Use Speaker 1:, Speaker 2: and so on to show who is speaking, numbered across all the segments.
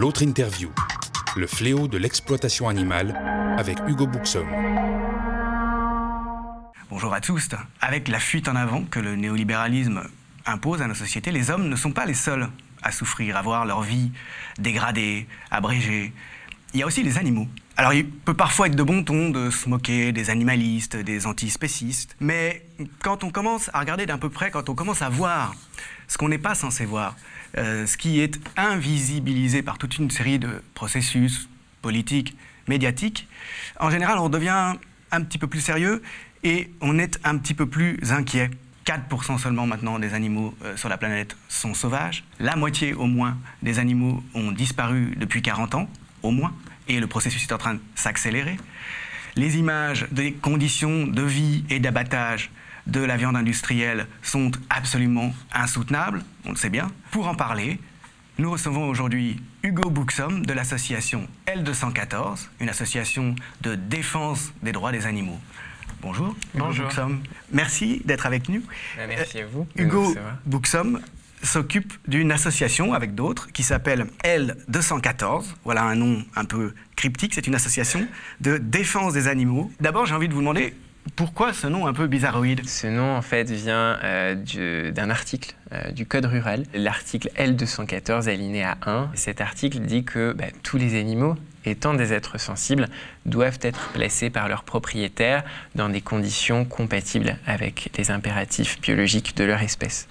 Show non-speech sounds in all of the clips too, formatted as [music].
Speaker 1: L'autre interview, le fléau de l'exploitation animale, avec Hugo Buxom.
Speaker 2: Bonjour à tous. Avec la fuite en avant que le néolibéralisme impose à nos sociétés, les hommes ne sont pas les seuls à souffrir, à voir leur vie dégradée, abrégée. Il y a aussi les animaux. Alors il peut parfois être de bon ton de se moquer des animalistes, des antispécistes, mais quand on commence à regarder d'un peu près, quand on commence à voir ce qu'on n'est pas censé voir, euh, ce qui est invisibilisé par toute une série de processus politiques, médiatiques, en général on devient un petit peu plus sérieux et on est un petit peu plus inquiet. 4% seulement maintenant des animaux euh, sur la planète sont sauvages. La moitié au moins des animaux ont disparu depuis 40 ans, au moins, et le processus est en train de s'accélérer. Les images des conditions de vie et d'abattage de la viande industrielle sont absolument insoutenables, on le sait bien. Pour en parler, nous recevons aujourd'hui Hugo Buxom de l'association L214, une association de défense des droits des animaux. Bonjour.
Speaker 3: Bonjour.
Speaker 2: Buxom. Merci d'être avec nous.
Speaker 3: Merci à vous.
Speaker 2: Hugo Buxom s'occupe d'une association avec d'autres qui s'appelle L214. Voilà un nom un peu cryptique. C'est une association de défense des animaux. D'abord, j'ai envie de vous demander pourquoi ce nom un peu bizarroïde
Speaker 3: Ce nom, en fait, vient euh, d'un article euh, du Code rural, l'article L214, alinéa 1. Cet article dit que bah, tous les animaux, étant des êtres sensibles, doivent être placés par leurs propriétaires dans des conditions compatibles avec les impératifs biologiques de leur espèce.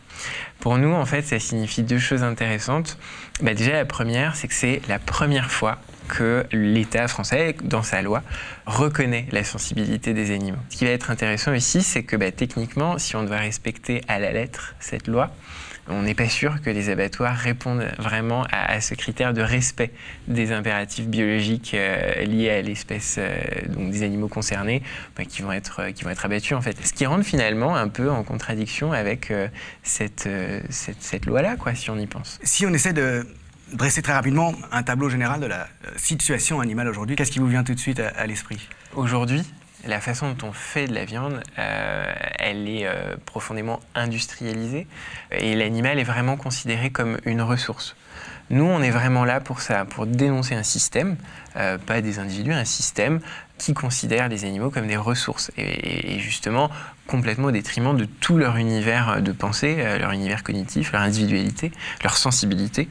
Speaker 3: Pour nous, en fait, ça signifie deux choses intéressantes. Bah, déjà, la première, c'est que c'est la première fois que l'État français, dans sa loi, reconnaît la sensibilité des animaux. Ce qui va être intéressant ici, c'est que bah, techniquement, si on doit respecter à la lettre cette loi, on n'est pas sûr que les abattoirs répondent vraiment à, ce critère de respect des impératifs biologiques euh, liés à l'espèce euh, des animaux concernés bah, qui, vont être, euh, qui vont être abattus en fait. Ce qui rentre finalement un peu en contradiction avec cette, cette, cette loi-là, si on y pense.
Speaker 2: Si on essaie de dresser très rapidement un tableau général de la situation animale aujourd'hui, qu'est-ce qui vous vient tout de suite à l'esprit?
Speaker 3: Aujourd'hui, la façon dont on fait de la viande, euh, elle est euh, profondément industrialisée et l'animal est vraiment considéré comme une ressource. Nous, on est vraiment là pour ça, pour dénoncer un système, euh, pas des individus, un système qui considère les animaux comme des ressources et, justement complètement au détriment de tout leur univers de pensée, leur univers cognitif, leur individualité, leur sensibilité.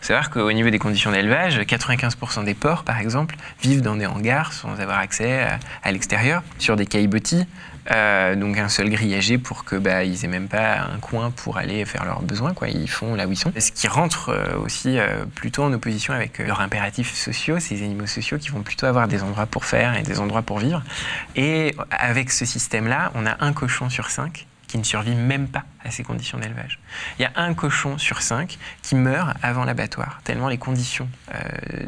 Speaker 3: Savoir qu'au niveau des conditions d'élevage, 95% des porcs, par exemple, vivent dans des hangars sans avoir accès à, l'extérieur, sur des caillebotis, euh, donc un seul grillagé pour que bah, ils aient même pas un coin pour aller faire leurs besoins, quoi. Ils font là où ils sont. Ce qui rentre euh, aussi euh, plutôt en opposition avec leurs impératifs sociaux, ces animaux sociaux qui vont plutôt avoir des endroits pour faire et des endroits pour vivre. Et avec ce système-là, on a un cochon sur cinq qui ne survit même pas à ces conditions d'élevage. Il y a un cochon sur cinq qui meurt avant l'abattoir, tellement les conditions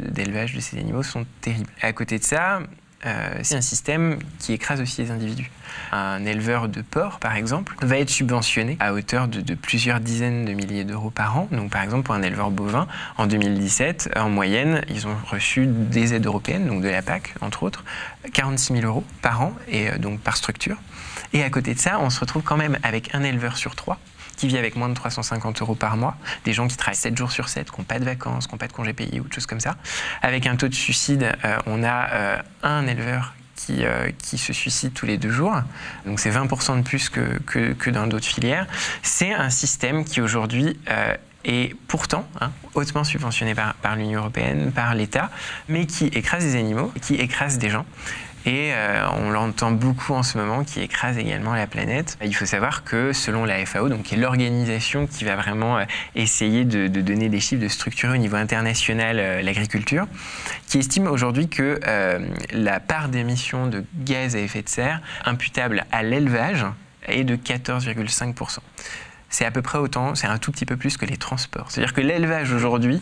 Speaker 3: d'élevage de ces animaux sont terribles. à côté de ça, euh, c'est un système qui écrase aussi les individus. Un éleveur de porc, par exemple, va être subventionné à hauteur de, de plusieurs dizaines de milliers d'euros par an. Donc, par exemple, pour un éleveur bovin, en 2017, en moyenne, ils ont reçu des aides européennes, donc de la PAC, entre autres, 46 000 euros par an, et euh, donc par structure. Et à côté de ça, on se retrouve quand même avec un éleveur sur trois qui vit avec moins de 350 euros par mois, des gens qui travaillent 7 jours sur 7, qui n'ont pas de vacances, qui n'ont pas de congés payés ou de choses comme ça. Avec un taux de suicide, euh, on a euh, un éleveur qui, euh, qui, se suicide tous les deux jours. Donc c'est 20% de plus que, que, dans d'autres filières. C'est un système qui aujourd'hui est pourtant hein, hautement subventionné par, par l'Union européenne, par l'État, mais qui écrase des animaux, qui écrase des gens. Et euh, on l'entend beaucoup en ce moment, qui écrase également la planète. Il faut savoir que selon la FAO, donc qui est l'organisation qui va vraiment euh, essayer de, donner des chiffres, de structurer au niveau international euh, l'agriculture, qui estime aujourd'hui que la part d'émissions de gaz à effet de serre imputable à l'élevage est de 14,5% c'est à peu près autant, c'est un tout petit peu plus que les transports. C'est-à-dire que l'élevage aujourd'hui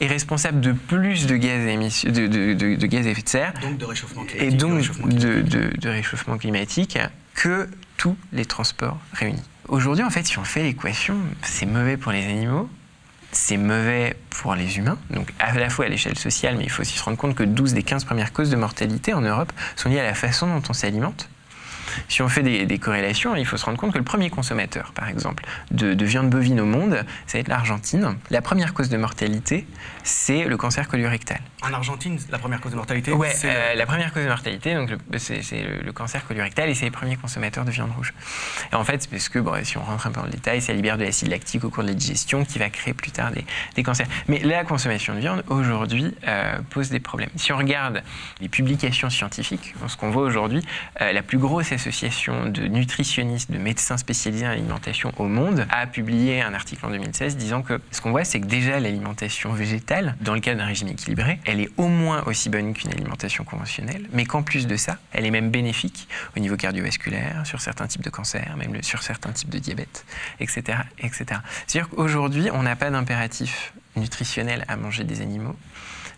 Speaker 3: est responsable de plus de gaz, à, de, de, gaz à effet de serre.
Speaker 2: Donc de réchauffement climatique.
Speaker 3: Et donc de, réchauffement climatique que tous les transports réunis. Aujourd'hui, en fait, si on fait l'équation, c'est mauvais pour les animaux, c'est mauvais pour les humains, donc à la fois à l'échelle sociale, mais il faut aussi se rendre compte que 12 des 15 premières causes de mortalité en Europe sont liées à la façon dont on s'alimente. Si on fait des, corrélations, il faut se rendre compte que le premier consommateur, par exemple, de, viande bovine au monde, ça va être l'Argentine. La première cause de mortalité, c'est le cancer colorectal.
Speaker 2: En Argentine, la première cause de mortalité
Speaker 3: Ouais, euh, la première cause de mortalité, donc c'est le, cancer colorectal et c'est les premiers consommateurs de viande rouge. Et en fait, parce que bon, si on rentre un peu dans le détail, ça libère de l'acide lactique au cours de la digestion qui va créer plus tard des, cancers. Mais la consommation de viande aujourd'hui euh, pose des problèmes. Si on regarde les publications scientifiques, ce qu'on voit aujourd'hui, euh, la plus grosse association de nutritionnistes, de médecins spécialisés en alimentation au monde a publié un article en 2016 disant que ce qu'on voit, c'est que déjà l'alimentation végétale, dans le cadre d'un régime équilibré, elle est au moins aussi bonne qu'une alimentation conventionnelle, mais qu'en plus de ça, elle est même bénéfique au niveau cardiovasculaire, sur certains types de cancers, même sur certains types de diabète, etc. etc. C'est-à-dire qu'aujourd'hui, on n'a pas d'impératif nutritionnel à manger des animaux.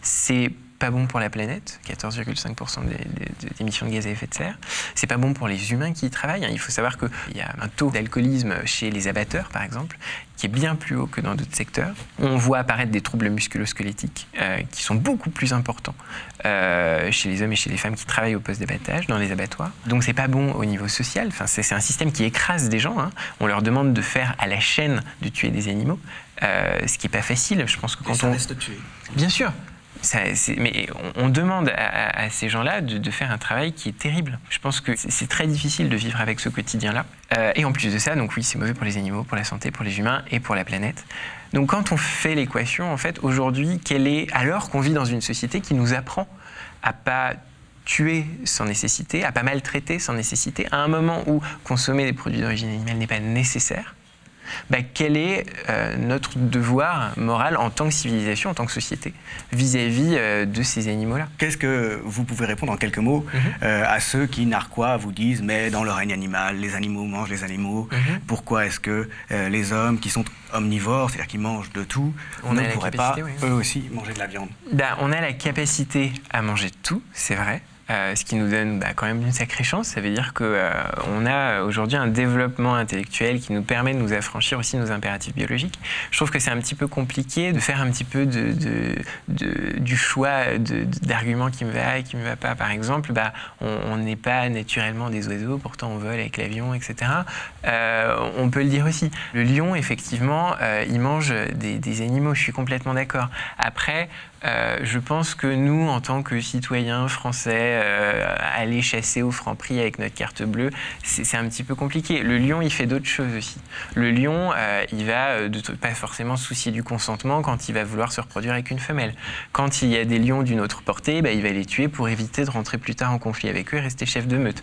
Speaker 3: C'est pas bon pour la planète, 14,5% des, émissions de gaz à effet de serre. C'est pas bon pour les humains qui y travaillent. Hein. Il faut savoir qu'il y a un taux d'alcoolisme chez les abatteurs, par exemple, qui est bien plus haut que dans d'autres secteurs. On voit apparaître des troubles musculo-squelettiques euh, qui sont beaucoup plus importants euh, chez les hommes et chez les femmes qui travaillent au poste d'abattage, dans les abattoirs. Donc c'est pas bon au niveau social. Enfin, c'est un système qui écrase des gens. Hein. On leur demande de faire à la chaîne de tuer des animaux, euh, ce qui est pas facile. Je pense que quand
Speaker 2: ça
Speaker 3: on
Speaker 2: reste tuer.
Speaker 3: Bien sûr, mais on, demande à, ces gens-là de, faire un travail qui est terrible. Je pense que c'est très difficile de vivre avec ce quotidien-là. Euh, et en plus de ça, donc oui, c'est mauvais pour les animaux, pour la santé, pour les humains et pour la planète. Donc quand on fait l'équation, en fait, aujourd'hui, quelle est, alors qu'on vit dans une société qui nous apprend à pas tuer sans nécessité, à pas maltraiter sans nécessité, à un moment où consommer des produits d'origine animale n'est pas nécessaire, bah, quel est euh, notre devoir moral en tant que civilisation, en tant que société, vis-à-vis euh, de ces animaux-là?
Speaker 2: Qu'est-ce que vous pouvez répondre en quelques mots mhm. euh, à ceux qui, narquois, vous disent mais dans le règne animal, les animaux mangent les animaux. Mhm. Pourquoi est-ce que les hommes qui sont omnivores, c'est-à-dire qui mangent de tout, on ne pourraient pas eux aussi manger de la viande?
Speaker 3: Bah, On a la capacité à manger de tout, c'est vrai. Euh, ce qui nous donne bah, quand même une sacrée chance. Ça veut dire qu'on euh, a aujourd'hui un développement intellectuel qui nous permet de nous affranchir aussi nos impératifs biologiques. Je trouve que c'est un petit peu compliqué de faire un petit peu de, de, du choix d'arguments qui me va et qui me va pas. Par exemple, bah, on n'est pas naturellement des oiseaux, pourtant on vole avec l'avion, etc. Euh, on peut le dire aussi. Le lion, effectivement, il mange des, animaux. Je suis complètement d'accord. Après, je pense que nous, en tant que citoyens français, euh, aller chasser au franc prix avec notre carte bleue, c'est un petit peu compliqué. Le lion, il fait d'autres choses aussi. Le lion, euh, il va de, pas forcément se soucier du consentement quand il va vouloir se reproduire avec une femelle. Quand il y a des lions d'une autre portée, bah, il va les tuer pour éviter de rentrer plus tard en conflit avec eux et rester chef de meute.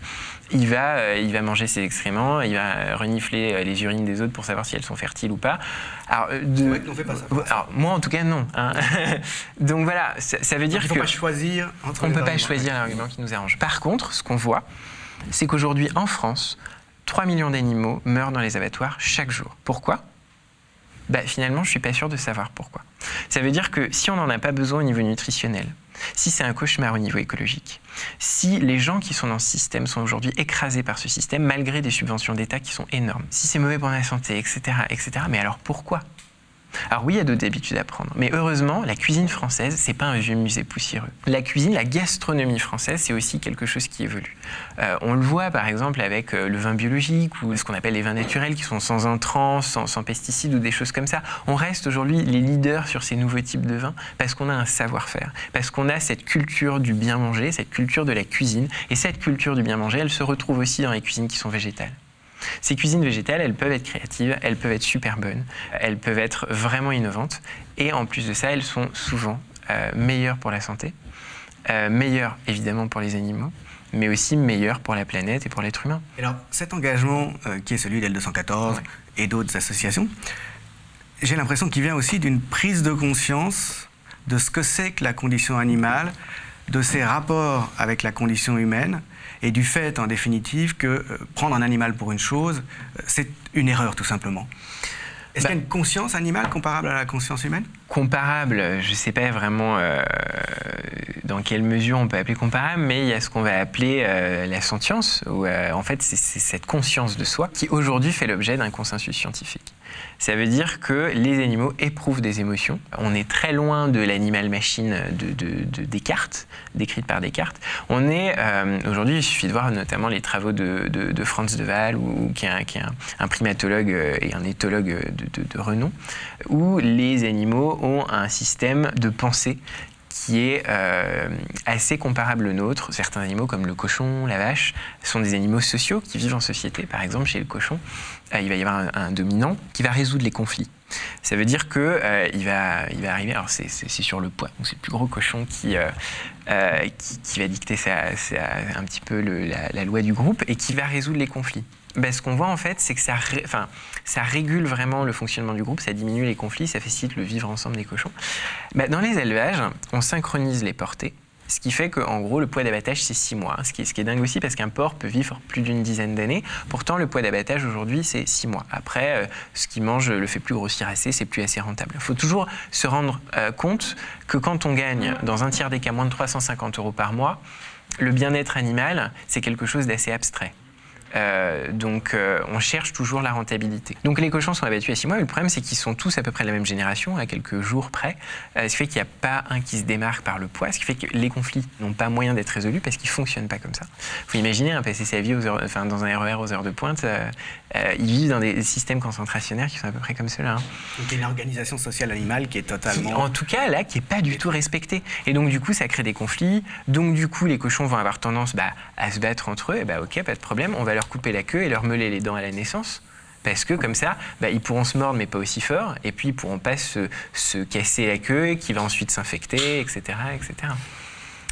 Speaker 3: Il va, il va manger ses excréments, il va renifler les urines des autres pour savoir si elles sont fertiles ou pas.
Speaker 2: Alors, de... fait pas ça.
Speaker 3: Alors, moi, en tout cas, non. Hein. [laughs] Donc voilà, ça, veut dire
Speaker 2: qu'on ne peut pas choisir
Speaker 3: entre On ne peut pas choisir l'argument qui nous arrange. Par contre, ce qu'on voit, c'est qu'aujourd'hui, en France, 3 millions d'animaux meurent dans les abattoirs chaque jour. Pourquoi? Bah, Finalement, je ne suis pas sûr de savoir pourquoi. Ça veut dire que si on n'en a pas besoin au niveau nutritionnel, si c'est un cauchemar au niveau écologique, si les gens qui sont dans ce système sont aujourd'hui écrasés par ce système malgré des subventions d'État qui sont énormes, si c'est mauvais pour la santé, etc., etc., mais alors pourquoi? Alors oui, il y a d'autres habitudes à prendre, mais heureusement, la cuisine française, c'est pas un vieux musée poussiéreux. La cuisine, la gastronomie française, c'est aussi quelque chose qui évolue. Euh, on le voit par exemple avec euh, le vin biologique ou ce qu'on appelle les vins naturels qui sont sans entrants, sans, sans pesticides ou des choses comme ça. On reste aujourd'hui les leaders sur ces nouveaux types de vins parce qu'on a un savoir-faire, parce qu'on a cette culture du bien manger, cette culture de la cuisine, et cette culture du bien manger, elle se retrouve aussi dans les cuisines qui sont végétales. Ces cuisines végétales, elles peuvent être créatives, elles peuvent être super bonnes, elles peuvent être vraiment innovantes. Et en plus de ça, elles sont souvent euh, meilleures pour la santé, euh, meilleures évidemment pour les animaux, mais aussi meilleures pour la planète et pour l'être humain.
Speaker 2: Alors, cet engagement euh, qui est celui d'L214 et d'autres associations, j'ai l'impression qu'il vient aussi d'une prise de conscience de ce que c'est que la condition animale, de ses rapports avec la condition humaine, et du fait, en définitive, que euh, prendre un animal pour une chose, euh, c'est une erreur, tout simplement. Est-ce qu'il y a une conscience animale comparable à la conscience humaine?
Speaker 3: Comparable, je ne sais pas vraiment euh, dans quelle mesure on peut appeler comparable, mais il y a ce qu'on va appeler la sentience, où en fait c'est cette conscience de soi qui aujourd'hui fait l'objet d'un consensus scientifique. Ça veut dire que les animaux éprouvent des émotions. On est très loin de l'animal-machine de, Descartes, décrite par Descartes. On est, euh, aujourd'hui, il suffit de voir notamment les travaux de, Franz de Waal, qui est, un, primatologue euh, et un éthologue de, renom, où les animaux ont un système de pensée qui est euh, assez comparable au nôtre. Certains animaux, comme le cochon, la vache, sont des animaux sociaux qui vivent en société. Par exemple, chez le cochon, euh, il va y avoir un, dominant qui va résoudre les conflits. Ça veut dire qu'il euh, va, il va arriver, alors c'est sur le poids, c'est le plus gros cochon qui, qui, va dicter un petit peu la loi du groupe et qui va résoudre les conflits. Ben, ce qu'on voit en fait, c'est que ça, régule vraiment le fonctionnement du groupe, ça diminue les conflits, ça facilite le vivre ensemble des cochons. Ben, dans les élevages, on synchronise les portées, ce qui fait qu'en gros, le poids d'abattage, c'est 6 mois. Ce qui, est, ce qui est dingue aussi parce qu'un porc peut vivre plus d'une dizaine d'années. Pourtant, le poids d'abattage aujourd'hui, c'est 6 mois. Après, euh, ce qui mange le fait plus grossir assez, c'est plus assez rentable. Il faut toujours se rendre euh, compte que quand on gagne dans un tiers des cas moins de 350 euros par mois, le bien-être animal, c'est quelque chose d'assez abstrait. Euh, donc euh, on cherche toujours la rentabilité. Donc les cochons sont abattus à 6 mois, mais le problème c'est qu'ils sont tous à peu près de la même génération, à quelques jours près, euh, ce qui fait qu'il n'y a pas un qui se démarque par le poids, ce qui fait que les conflits n'ont pas moyen d'être résolus parce qu'ils ne fonctionnent pas comme ça. Il faut imaginer un passer sa vie aux enfin, dans un RER e aux heures de pointe, ils vivent dans des systèmes concentrationnaires qui sont à peu près comme cela. Hein.
Speaker 2: Donc il y a une organisation sociale animale qui est totalement...
Speaker 3: en tout cas là, qui n'est pas du tout respectée. Et donc du coup ça crée des conflits, donc du coup les cochons vont avoir tendance bah, à se battre entre eux, et bah ok, pas de problème, on va leur couper la queue et leur meuler les dents à la naissance. Parce que comme ça, bah, ils pourront se mordre mais pas aussi fort, et puis ils pourront pas se, se casser la queue qui va ensuite s'infecter, etc. etc.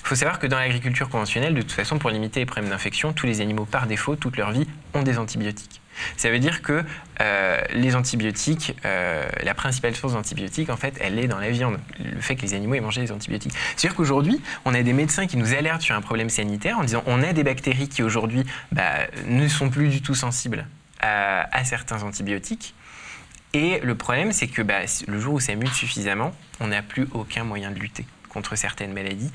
Speaker 3: Il faut savoir que dans l'agriculture conventionnelle, de toute façon, pour limiter les problèmes d'infection, tous les animaux, par défaut, toute leur vie, ont des antibiotiques. Ça veut dire que euh, les antibiotiques, euh, la principale source d'antibiotiques, en fait, elle est dans la viande. Le fait que les animaux aient mangé des antibiotiques. C'est-à-dire qu'aujourd'hui, on a des médecins qui nous alertent sur un problème sanitaire en disant on a des bactéries qui aujourd'hui bah, ne sont plus du tout sensibles à, certains antibiotiques. Et le problème, c'est que bah, le jour où ça mute suffisamment, on n'a plus aucun moyen de lutter contre certaines maladies.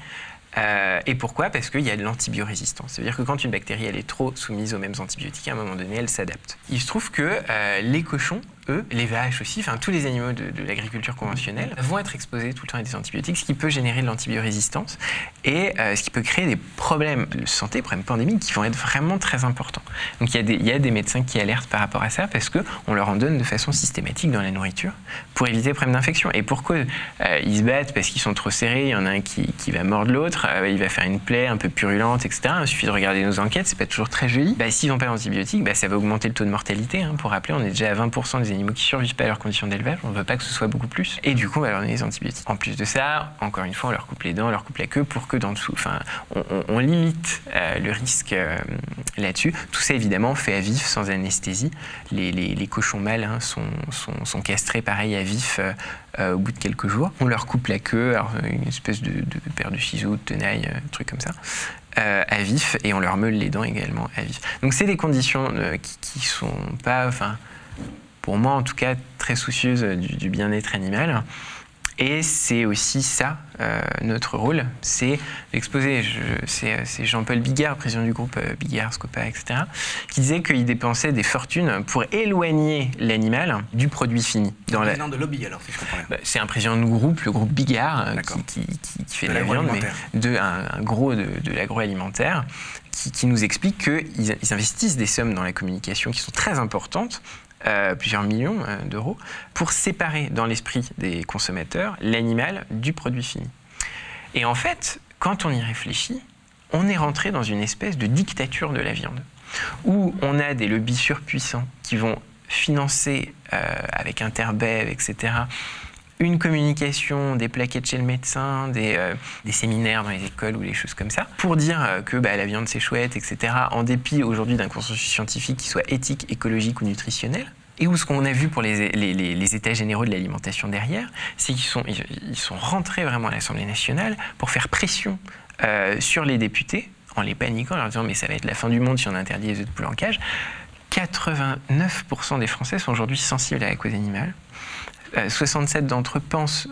Speaker 3: Euh, et pourquoi? Parce qu'il y a de l'antibiorésistance. C'est-à-dire que quand une bactérie elle est trop soumise aux mêmes antibiotiques, à un moment donné, elle s'adapte. Il se trouve que euh, les cochons eux, les vaches aussi, enfin tous les animaux de, l'agriculture conventionnelle, vont être exposés tout le temps à des antibiotiques, ce qui peut générer de l'antibiorésistance et euh, ce qui peut créer des problèmes de santé, problèmes pandémiques qui vont être vraiment très importants. Donc il y, a des, médecins qui alertent par rapport à ça parce qu'on leur en donne de façon systématique dans la nourriture pour éviter les problèmes d'infection. Et pourquoi euh, Ils se battent parce qu'ils sont trop serrés, il y en a un qui, qui va mordre l'autre, euh, il va faire une plaie un peu purulente, etc. Il suffit de regarder nos enquêtes, c'est pas toujours très joli. Bah, S'ils n'ont pas d'antibiotiques, bah, ça va augmenter le taux de mortalité. Hein. Pour rappeler, on est déjà à 20% des animaux qui survivent pas à leurs conditions d'élevage, on ne veut pas que ce soit beaucoup plus. Et du coup, on va leur donner des antibiotiques. En plus de ça, encore une fois, on leur coupe les dents, on leur coupe la queue pour que dans dessous, enfin, on, limite euh, le risque euh, là-dessus. Tout ça, évidemment, fait à vif, sans anesthésie. Les, cochons mâles hein, sont, castrés pareil à vif euh, au bout de quelques jours. On leur coupe la queue, alors, une espèce de, de paire de ciseaux, de tenaille, un truc comme ça. à vif et on leur meule les dents également à vif. Donc c'est des conditions qui, qui sont pas, enfin, pour moi en tout cas, très soucieuse du, bien-être animal. Et c'est aussi ça, euh, notre rôle, c'est d'exposer. C'est Jean-Paul Bigard, président du groupe euh, Bigard, Scopa, etc., qui disait qu'il dépensait des fortunes pour éloigner l'animal du produit fini.
Speaker 2: Dans un président de lobby, alors, si je comprends bien.
Speaker 3: Bah, c'est un président de groupe, le groupe Bigard, euh, qui, fait de, la viande, mais de, un, gros de, l'agroalimentaire, qui, qui, nous explique qu'ils investissent des sommes dans la communication qui sont très importantes euh, plusieurs millions euh, d'euros, pour séparer dans l'esprit des consommateurs l'animal du produit fini. Et en fait, quand on y réfléchit, on est rentré dans une espèce de dictature de la viande, où on a des lobbies surpuissants qui vont financer euh, avec Interbev, etc., une communication, des plaquettes chez le médecin, des, euh, des, séminaires dans les écoles ou les choses comme ça, pour dire euh, que bah, la viande c'est chouette, etc., en dépit aujourd'hui d'un consensus scientifique qui soit éthique, écologique ou nutritionnel. Et où ce qu'on a vu pour les, états généraux de l'alimentation derrière, c'est qu'ils sont, ils sont rentrés vraiment à l'Assemblée nationale pour faire pression euh, sur les députés, en les paniquant, en leur disant mais ça va être la fin du monde si on interdit les œufs de poule en cage. 89% des Français sont aujourd'hui sensibles à la cause animale. 67 d'entre eux pensent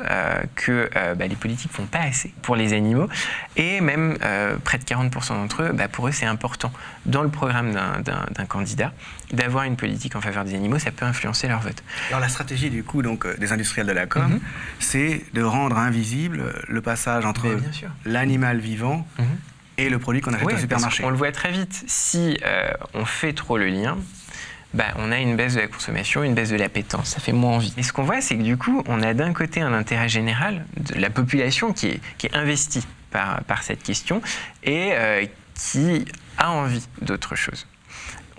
Speaker 3: que bah, les politiques font pas assez pour les animaux. Et même près de 40% d'entre eux, bah, pour eux, c'est important dans le programme d'un candidat d'avoir une politique en faveur des animaux. Ça peut influencer leur vote.
Speaker 2: Alors la stratégie du coup donc, des industriels de la com, mhm. c'est de rendre invisible le passage entre l'animal vivant mhm. et le produit qu'on achète au supermarché.
Speaker 3: On le voit très vite. Si on fait trop le lien, bah, on a une baisse de la consommation, une baisse de l'appétence, ça fait moins envie. Et ce qu'on voit, c'est que du coup, on a d'un côté un intérêt général de la population qui est, investie par, par cette question et euh, qui a envie d'autre chose.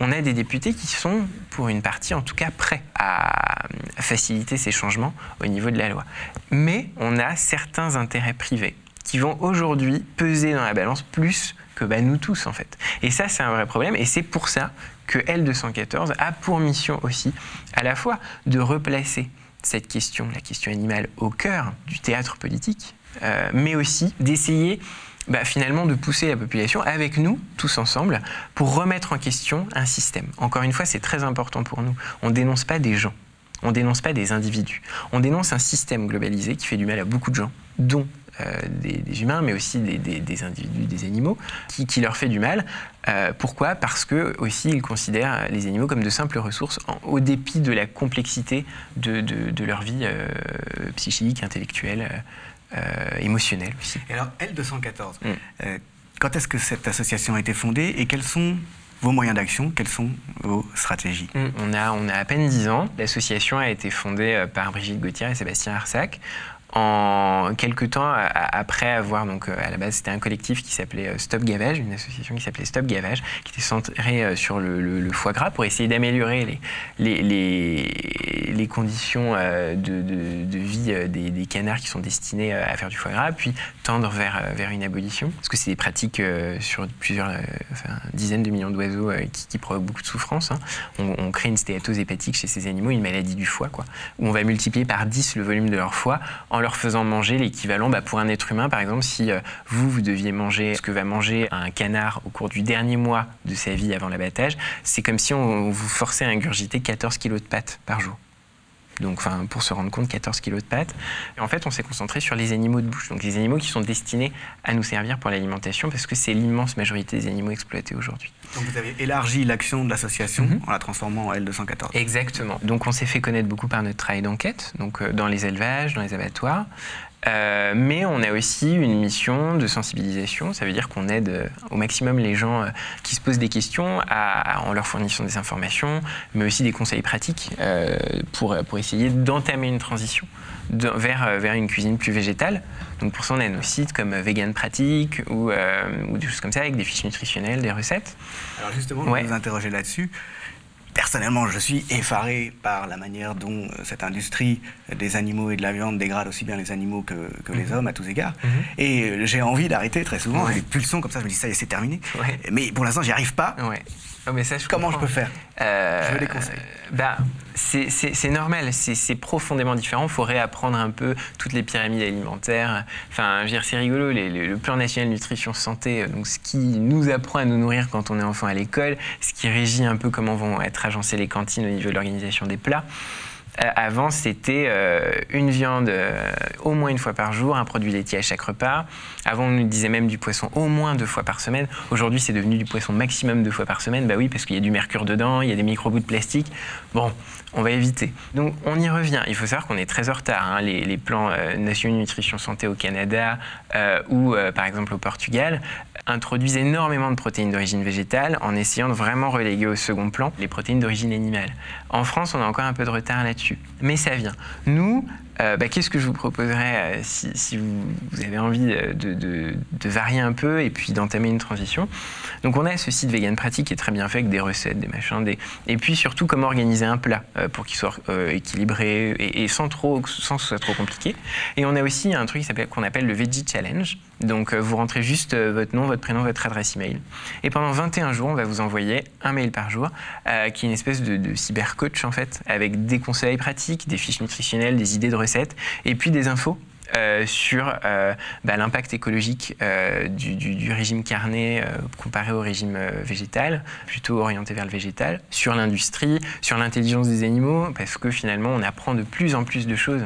Speaker 3: On a des députés qui sont, pour une partie en tout cas, prêts à faciliter ces changements au niveau de la loi. Mais on a certains intérêts privés qui vont aujourd'hui peser dans la balance plus bah, nous tous en fait. Et ça, c'est un vrai problème. Et c'est pour ça que L214 a pour mission aussi à la fois de replacer cette question, la question animale, au cœur du théâtre politique, euh, mais aussi d'essayer bah, finalement de pousser la population avec nous, tous ensemble, pour remettre en question un système. Encore une fois, c'est très important pour nous. On ne dénonce pas des gens, on ne dénonce pas des individus, on dénonce un système globalisé qui fait du mal à beaucoup de gens, dont euh, des, humains, mais aussi des, individus, des animaux, qui, leur fait du mal. Euh, pourquoi? Parce que aussi ils considèrent les animaux comme de simples ressources, au dépit de la complexité de, leur vie euh, psychique, intellectuelle, émotionnelle aussi.
Speaker 2: Et alors L214, mm. quand est-ce que cette association a été fondée et quels sont vos moyens d'action, quelles sont vos stratégies?
Speaker 3: Mm. on, a, on a à peine 10 ans. L'association a été fondée par Brigitte Gauthier et Sébastien Arsac en quelques temps après avoir, donc euh, à la base c'était un collectif qui s'appelait euh, Stop Gavage, une association qui s'appelait Stop Gavage, qui était centrée euh, sur le, foie gras pour essayer d'améliorer les, les, les, conditions de, vie des, canards qui sont destinés à faire du foie gras, puis tendre vers, vers une abolition. Parce que c'est des pratiques sur plusieurs dizaines de millions d'oiseaux qui, provoquent beaucoup de souffrance. Hein. On, crée une stéatose hépatique chez ces animaux, une maladie du foie, quoi, où on va multiplier par 10 le volume de leur foie en leur faisant manger l'équivalent bah, pour un être humain. Par exemple, si euh, vous, vous deviez manger ce que va manger un canard au cours du dernier mois de sa vie avant l'abattage, c'est comme si on vous forçait à ingurgiter 14 kilos de pâtes par jour. Donc, enfin, pour se rendre compte, 14 kilos de pâtes. Et en fait, on s'est concentré sur les animaux de bouche, donc les animaux qui sont destinés à nous servir pour l'alimentation, parce que c'est l'immense majorité des animaux exploités aujourd'hui.
Speaker 2: Donc, vous avez élargi l'action de l'association mhm. en la transformant en L214.
Speaker 3: Exactement. Donc, on s'est fait connaître beaucoup par notre travail d'enquête, donc euh, dans les élevages, dans les abattoirs. Euh, mais on a aussi une mission de sensibilisation. Ça veut dire qu'on aide euh, au maximum les gens euh, qui se posent des questions en leur fournissant des informations, mais aussi des conseils pratiques pour, pour essayer d'entamer une transition vers, vers une cuisine plus végétale. Donc pour ça, on a nos sites comme Vegan Pratique ou, ou des choses comme ça avec des fiches nutritionnelles, des recettes.
Speaker 2: Alors justement, va vous interroger là-dessus. Personnellement, je suis effaré par la manière dont cette industrie des animaux et de la viande dégrade aussi bien les animaux que, les mhm. hommes à tous égards. Mhm. Et euh, j'ai envie d'arrêter très souvent. J'ai des pulsions comme ça, je me dis ça y est, c'est terminé. Mais pour l'instant, j'y arrive pas. Oh, Comment je peux faire euh, Je veux des conseils.
Speaker 3: Bah, c'est normal, c'est profondément différent. Il faut réapprendre un peu toutes les pyramides alimentaires. Enfin, c'est rigolo, le plan national nutrition santé, euh, donc ce qui nous apprend à nous nourrir quand on est enfant à l'école, ce qui régit un peu comment vont être agencées les cantines au niveau de l'organisation des plats. Euh, avant, c'était euh, une viande euh, au moins une fois par jour, un produit laitier à chaque repas. Avant, on nous disait même du poisson au moins deux fois par semaine. Aujourd'hui, c'est devenu du poisson maximum deux fois par semaine. Bah oui, parce qu'il y a du mercure dedans, il y a des micro-bouts de plastique. Bon, on va éviter. Donc, on y revient. Il faut savoir qu'on est très en retard. Hein. Les, plans nationaux nutrition santé au Canada ou, par exemple, au Portugal introduisent énormément de protéines d'origine végétale en essayant de vraiment reléguer au second plan les protéines d'origine animale. En France, on a encore un peu de retard là-dessus, mais ça vient. Nous, euh, bah, qu'est-ce que je vous proposerais euh, si, vous, avez envie de, varier un peu et puis d'entamer une transition? Donc on a ce site Vegan Pratique qui est très bien fait avec des recettes, des machins, et puis surtout comment organiser un plat euh, pour qu'il soit équilibré et, sans, trop, sans que ce soit trop compliqué. Et on a aussi un truc qu'on appelle le Veggie Challenge. Donc vous rentrez juste votre nom, votre prénom, votre adresse email. Et pendant 21 jours, on va vous envoyer un mail par jour qui est une espèce de, de cybercoach en fait, avec des conseils pratiques, des fiches nutritionnelles, des idées de et puis des infos sur bah, l'impact écologique du, régime carné comparé au régime végétal, plutôt orienté vers le végétal, sur l'industrie, sur l'intelligence des animaux, parce que finalement on apprend de plus en plus de choses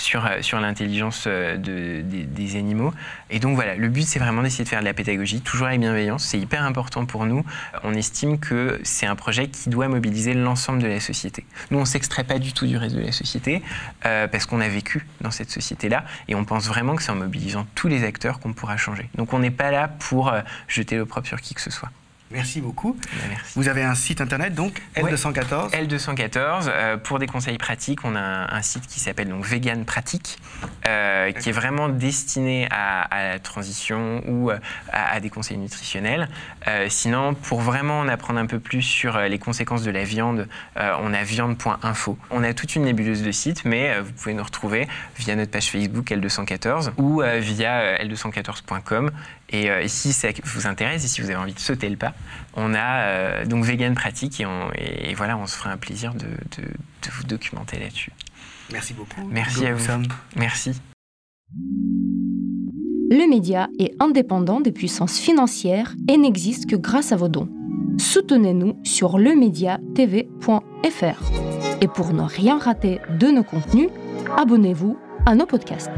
Speaker 3: sur, euh, sur l'intelligence euh, de, des, animaux. Et donc voilà, le but c'est vraiment d'essayer de faire de la pédagogie, toujours avec bienveillance, c'est hyper important pour nous. On estime que c'est un projet qui doit mobiliser l'ensemble de la société. Nous, on ne s'extrait pas du tout du reste de la société, euh, parce qu'on a vécu dans cette société-là, et on pense vraiment que c'est en mobilisant tous les acteurs qu'on pourra changer. Donc on n'est pas là pour jeter l'opprobre sur qui que ce soit.
Speaker 2: Merci beaucoup.
Speaker 3: Bah,
Speaker 2: Vous avez un site internet, donc L214
Speaker 3: L214. Euh, pour des conseils pratiques, on a un, site qui s'appelle donc Vegan Pratique, euh, qui est vraiment destiné à, la transition ou euh, à, des conseils nutritionnels. sinon, pour vraiment en apprendre un peu plus sur les conséquences de la viande, on a viande.info. On a toute une nébuleuse de sites, mais vous pouvez nous retrouver via notre page Facebook L214 ou via L214.com. Et, si ça vous intéresse et si vous avez envie de sauter le pas, on a euh, donc Vegan Pratique et, voilà, on se ferait un plaisir de, vous documenter là-dessus.
Speaker 2: Merci beaucoup.
Speaker 3: Merci à vous. Merci.
Speaker 4: Le média est indépendant des puissances financières et n'existe que grâce à vos dons. Soutenez-nous sur lemediatv.fr. Et pour ne rien rater de nos contenus, abonnez-vous à nos podcasts.